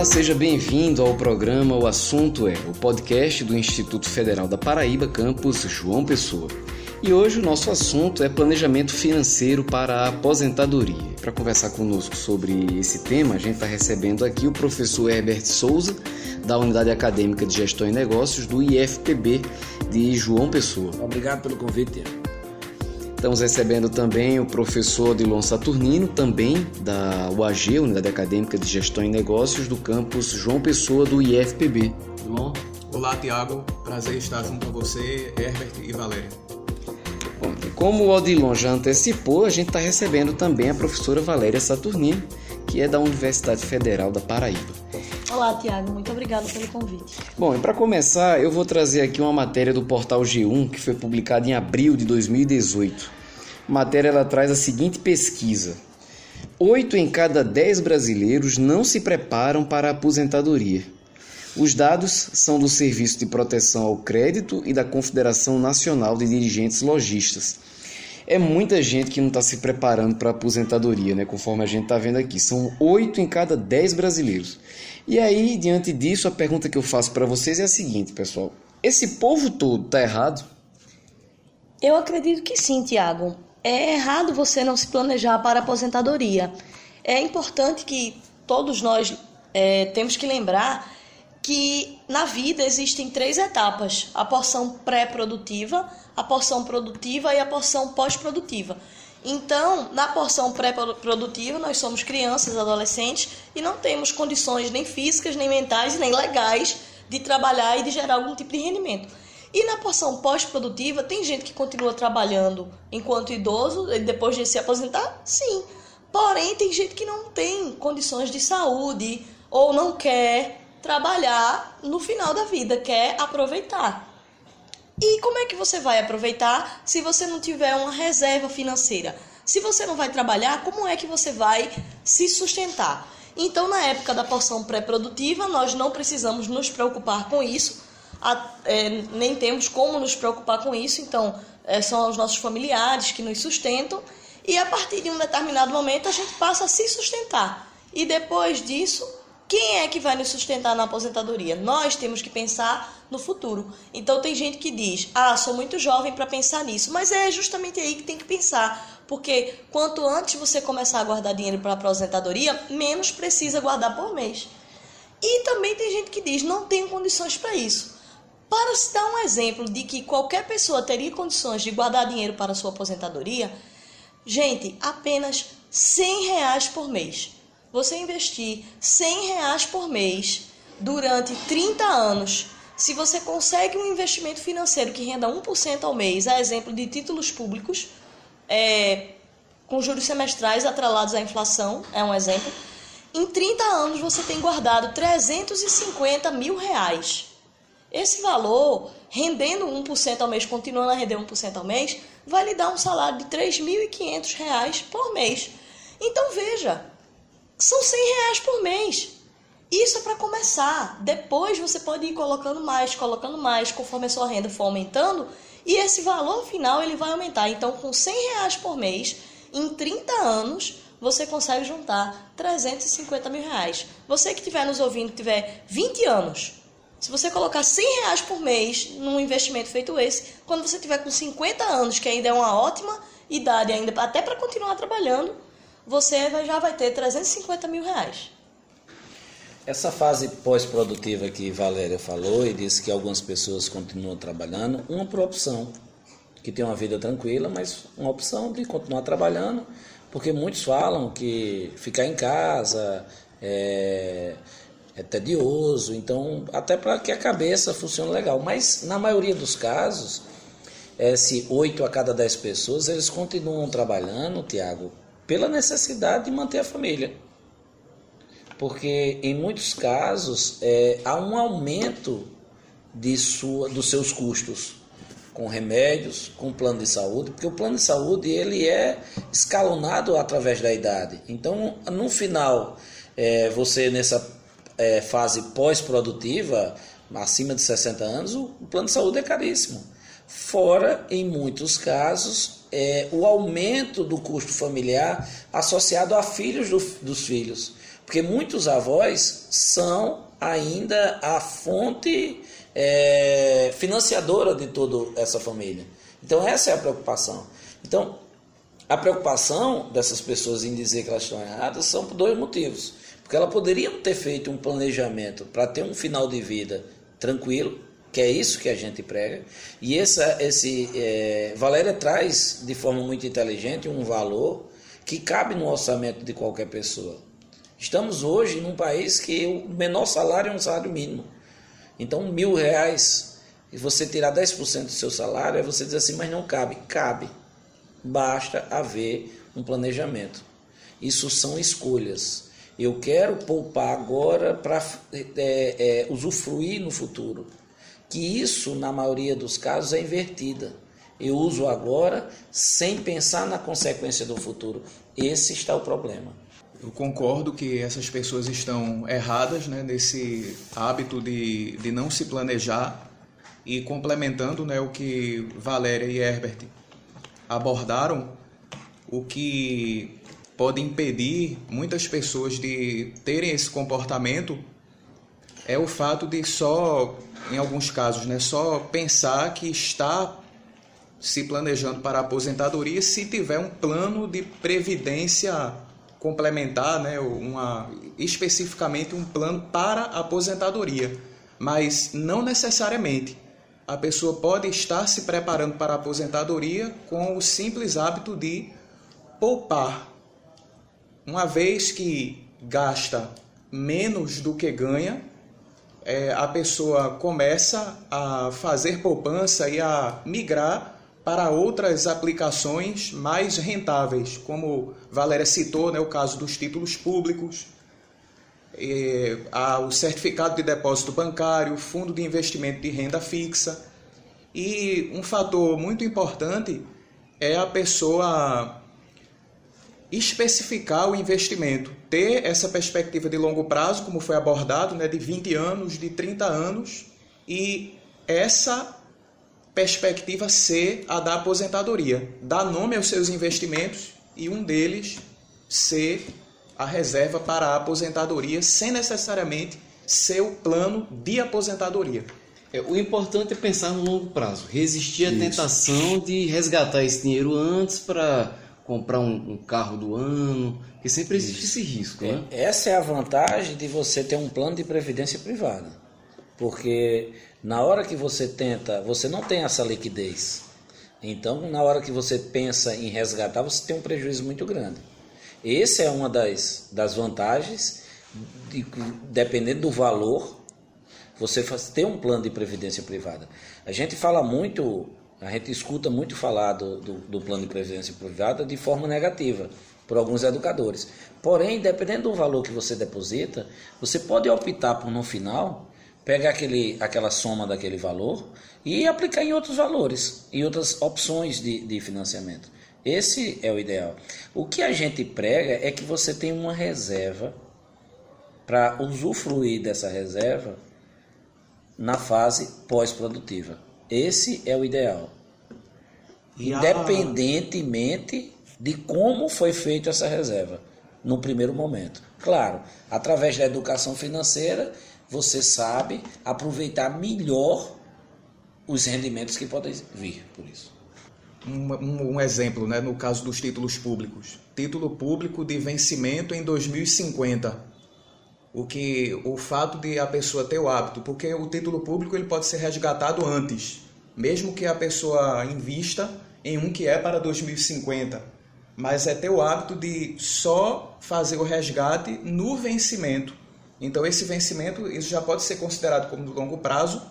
Olá, seja bem-vindo ao programa O Assunto é, o podcast do Instituto Federal da Paraíba, campus João Pessoa. E hoje o nosso assunto é planejamento financeiro para a aposentadoria. Para conversar conosco sobre esse tema, a gente está recebendo aqui o professor Herbert Souza, da Unidade Acadêmica de Gestão e Negócios do IFPB de João Pessoa. Obrigado pelo convite. Estamos recebendo também o professor Adilon Saturnino, também da UAG, Unidade Acadêmica de Gestão e Negócios do campus João Pessoa do IFPB. Adilon? Olá, Tiago. Prazer estar junto a você, Herbert e Valéria. Bom, como o Odilon já antecipou, a gente está recebendo também a professora Valéria Saturnino, que é da Universidade Federal da Paraíba. Olá, Tiago, muito obrigado pelo convite. Bom, e para começar, eu vou trazer aqui uma matéria do portal G1 que foi publicada em abril de 2018. A matéria ela traz a seguinte pesquisa: Oito em cada dez brasileiros não se preparam para a aposentadoria. Os dados são do Serviço de Proteção ao Crédito e da Confederação Nacional de Dirigentes Logistas. É muita gente que não está se preparando para a aposentadoria, né? conforme a gente está vendo aqui. São oito em cada dez brasileiros. E aí, diante disso, a pergunta que eu faço para vocês é a seguinte, pessoal: esse povo todo está errado? Eu acredito que sim, Tiago. É errado você não se planejar para a aposentadoria. É importante que todos nós é, temos que lembrar que na vida existem três etapas: a porção pré-produtiva, a porção produtiva e a porção pós-produtiva. Então, na porção pré-produtiva, nós somos crianças, adolescentes e não temos condições nem físicas, nem mentais, nem legais de trabalhar e de gerar algum tipo de rendimento. E na porção pós-produtiva, tem gente que continua trabalhando enquanto idoso, depois de se aposentar? Sim. Porém, tem gente que não tem condições de saúde ou não quer trabalhar no final da vida, quer aproveitar. E como é que você vai aproveitar se você não tiver uma reserva financeira? Se você não vai trabalhar, como é que você vai se sustentar? Então, na época da porção pré-produtiva, nós não precisamos nos preocupar com isso, é, nem temos como nos preocupar com isso, então é, são os nossos familiares que nos sustentam, e a partir de um determinado momento a gente passa a se sustentar. E depois disso, quem é que vai nos sustentar na aposentadoria? Nós temos que pensar no futuro. Então tem gente que diz: "Ah, sou muito jovem para pensar nisso", mas é justamente aí que tem que pensar, porque quanto antes você começar a guardar dinheiro para a aposentadoria, menos precisa guardar por mês. E também tem gente que diz: "Não tenho condições para isso". Para se dar um exemplo de que qualquer pessoa teria condições de guardar dinheiro para sua aposentadoria, gente, apenas 100 reais por mês você investir 100 reais por mês durante 30 anos, se você consegue um investimento financeiro que renda 1% ao mês, a exemplo de títulos públicos, é, com juros semestrais atrelados à inflação, é um exemplo, em 30 anos você tem guardado 350 mil reais. Esse valor, rendendo 1% ao mês, continuando a render 1% ao mês, vai lhe dar um salário de R$ 3.500 por mês. Então veja, são 100 reais por mês. Isso é para começar. Depois você pode ir colocando mais, colocando mais, conforme a sua renda for aumentando, e esse valor final ele vai aumentar. Então, com 100 reais por mês, em 30 anos, você consegue juntar 350 mil reais. Você que estiver nos ouvindo, tiver 20 anos, se você colocar 100 reais por mês num investimento feito esse, quando você tiver com 50 anos, que ainda é uma ótima idade, ainda até para continuar trabalhando, você já vai ter 350 mil reais. Essa fase pós-produtiva que Valéria falou e disse que algumas pessoas continuam trabalhando, uma por opção, que tem uma vida tranquila, mas uma opção de continuar trabalhando, porque muitos falam que ficar em casa é, é tedioso, então até para que a cabeça funcione legal. Mas na maioria dos casos, é, se 8 a cada 10 pessoas, eles continuam trabalhando, Tiago, pela necessidade de manter a família. Porque em muitos casos é, há um aumento de sua, dos seus custos com remédios, com plano de saúde, porque o plano de saúde ele é escalonado através da idade. Então, no final, é, você nessa é, fase pós-produtiva, acima de 60 anos, o plano de saúde é caríssimo. Fora, em muitos casos, é, o aumento do custo familiar associado a filhos do, dos filhos. Porque muitos avós são ainda a fonte é, financiadora de toda essa família. Então, essa é a preocupação. Então, a preocupação dessas pessoas em dizer que elas estão erradas são por dois motivos. Porque elas poderiam ter feito um planejamento para ter um final de vida tranquilo, que é isso que a gente prega. E essa, esse é, Valéria traz de forma muito inteligente um valor que cabe no orçamento de qualquer pessoa. Estamos hoje num país que o menor salário é um salário mínimo. Então, mil reais, e você tirar 10% do seu salário, é você dizer assim, mas não cabe. Cabe. Basta haver um planejamento. Isso são escolhas. Eu quero poupar agora para é, é, usufruir no futuro que isso, na maioria dos casos, é invertida. Eu uso agora sem pensar na consequência do futuro. Esse está o problema. Eu concordo que essas pessoas estão erradas né, nesse hábito de, de não se planejar e complementando né, o que Valéria e Herbert abordaram, o que pode impedir muitas pessoas de terem esse comportamento é o fato de só em alguns casos, né, só pensar que está se planejando para a aposentadoria se tiver um plano de previdência complementar, né, uma, especificamente um plano para a aposentadoria, mas não necessariamente. A pessoa pode estar se preparando para a aposentadoria com o simples hábito de poupar. Uma vez que gasta menos do que ganha, é, a pessoa começa a fazer poupança e a migrar para outras aplicações mais rentáveis, como Valéria citou, né, o caso dos títulos públicos, é, o certificado de depósito bancário, fundo de investimento de renda fixa. E um fator muito importante é a pessoa especificar o investimento, ter essa perspectiva de longo prazo, como foi abordado, né, de 20 anos, de 30 anos, e essa perspectiva ser a da aposentadoria, dar nome aos seus investimentos e um deles ser a reserva para a aposentadoria, sem necessariamente ser o plano de aposentadoria. É, o importante é pensar no longo prazo, resistir à tentação de resgatar esse dinheiro antes para comprar um, um, carro do ano, que sempre existe esse risco, né? É, essa é a vantagem de você ter um plano de previdência privada. Porque na hora que você tenta, você não tem essa liquidez. Então, na hora que você pensa em resgatar, você tem um prejuízo muito grande. Essa é uma das, das vantagens, de, dependendo do valor, você faz, ter um plano de previdência privada. A gente fala muito a gente escuta muito falar do, do, do, plano de previdência privada de forma negativa por alguns educadores. Porém, dependendo do valor que você deposita, você pode optar por no final pegar aquele, aquela soma daquele valor e aplicar em outros valores, em outras opções de, de financiamento. Esse é o ideal. O que a gente prega é que você tem uma reserva para usufruir dessa reserva na fase pós-produtiva. Esse é o ideal. E Independentemente a... de como foi feita essa reserva no primeiro momento. Claro, através da educação financeira, você sabe aproveitar melhor os rendimentos que podem vir por isso. Um, um, um, exemplo, né, no caso dos títulos públicos. Título público de vencimento em 2050 o que o fato de a pessoa ter o hábito, porque o título público ele pode ser resgatado antes, mesmo que a pessoa invista em um que é para 2050, mas é ter o hábito de só fazer o resgate no vencimento. Então esse vencimento isso já pode ser considerado como de longo prazo,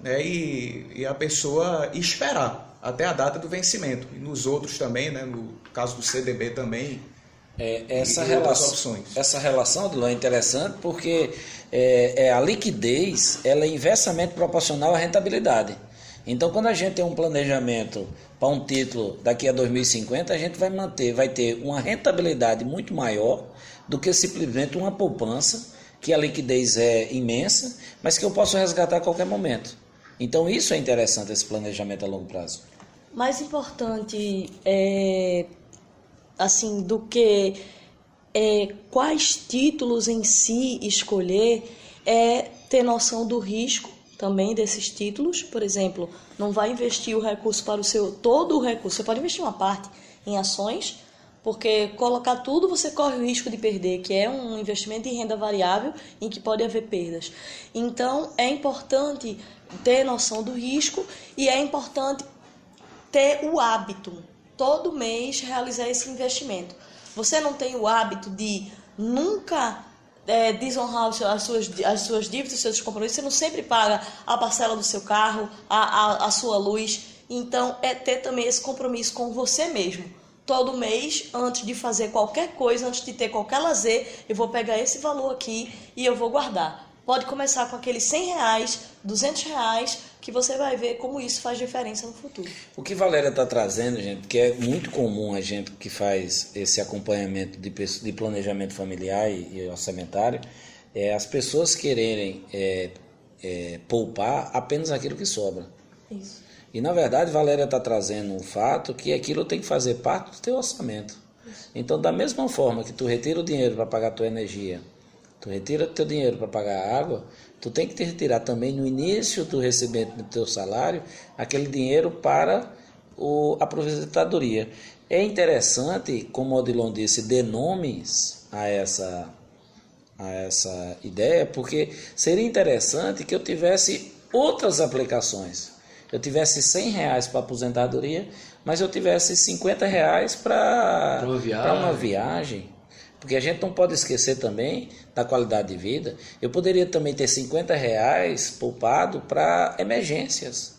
né? E, e a pessoa esperar até a data do vencimento. E nos outros também, né? No caso do CDB também é, essa, relação, essa relação, Adilão, é interessante porque é, é, a liquidez ela é inversamente proporcional à rentabilidade. Então, quando a gente tem um planejamento para um título daqui a 2050, a gente vai manter, vai ter uma rentabilidade muito maior do que simplesmente uma poupança, que a liquidez é imensa, mas que eu posso resgatar a qualquer momento. Então, isso é interessante, esse planejamento a longo prazo. Mais importante é, assim do que é, quais títulos em si escolher é ter noção do risco também desses títulos. Por exemplo, não vai investir o recurso para o seu todo o recurso. Você pode investir uma parte em ações, porque colocar tudo você corre o risco de perder, que é um investimento em renda variável em que pode haver perdas. Então, é importante ter noção do risco e é importante ter o hábito todo mês realizar esse investimento. Você não tem o hábito de nunca é, desonrar as suas, as suas dívidas, os seus compromissos, você não sempre paga a parcela do seu carro, a, a, a sua luz. Então, é ter também esse compromisso com você mesmo. Todo mês, antes de fazer qualquer coisa, antes de ter qualquer lazer, eu vou pegar esse valor aqui e eu vou guardar. Pode começar com aqueles 100 reais, 200 reais, que você vai ver como isso faz diferença no futuro. O que Valéria está trazendo, gente, que é muito comum a gente que faz esse acompanhamento de, de planejamento familiar e, e, orçamentário, é as pessoas quererem é, é, poupar apenas aquilo que sobra. Isso. E na verdade, Valéria está trazendo um fato que aquilo tem que fazer parte do teu orçamento. Isso. Então, da mesma forma que tu retira o dinheiro para pagar a tua energia, tu retira o teu dinheiro para pagar a água, tu tem que te retirar também no início do recebimento do teu salário aquele dinheiro para o, a aposentadoria. É interessante, como o Odilon disse, dê nomes a essa, a essa ideia, porque seria interessante que eu tivesse outras aplicações. Eu tivesse 100 reais para aposentadoria, mas eu tivesse 50 reais para uma viagem porque a gente não pode esquecer também da qualidade de vida. Eu poderia também ter 50 reais poupado para emergências.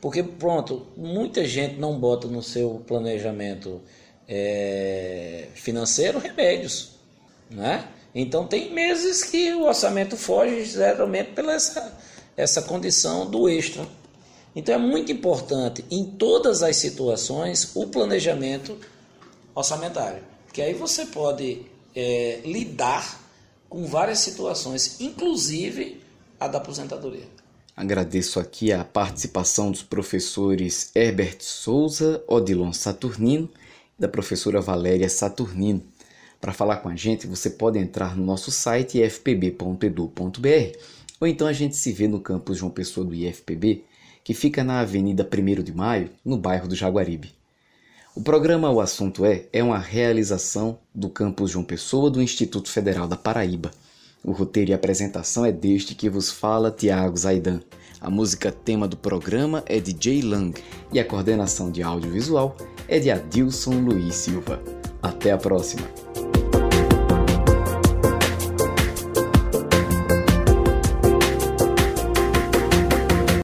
Porque, pronto, muita gente não bota no seu planejamento é, financeiro remédios. Né? Então, tem meses que o orçamento foge geralmente pela essa, essa condição do extra. Então, é muito importante, em todas as situações, o planejamento orçamentário que aí você pode é, lidar com várias situações, inclusive a da aposentadoria. Agradeço aqui a participação dos professores Herbert Souza, Odilon Saturnino e da professora Valéria Saturnino. Para falar com a gente, você pode entrar no nosso site ifpb.edu.br ou então a gente se vê no campus João Pessoa do IFPB, que fica na Avenida 1 de Maio, no bairro do Jaguaribe. O programa O Assunto É é uma realização do campus João Pessoa do Instituto Federal da Paraíba. O roteiro e apresentação é deste que vos fala Tiago Zaidan. A música tema do programa é de Jay Lang e a coordenação de audiovisual é de Adilson Luiz Silva. Até a próxima!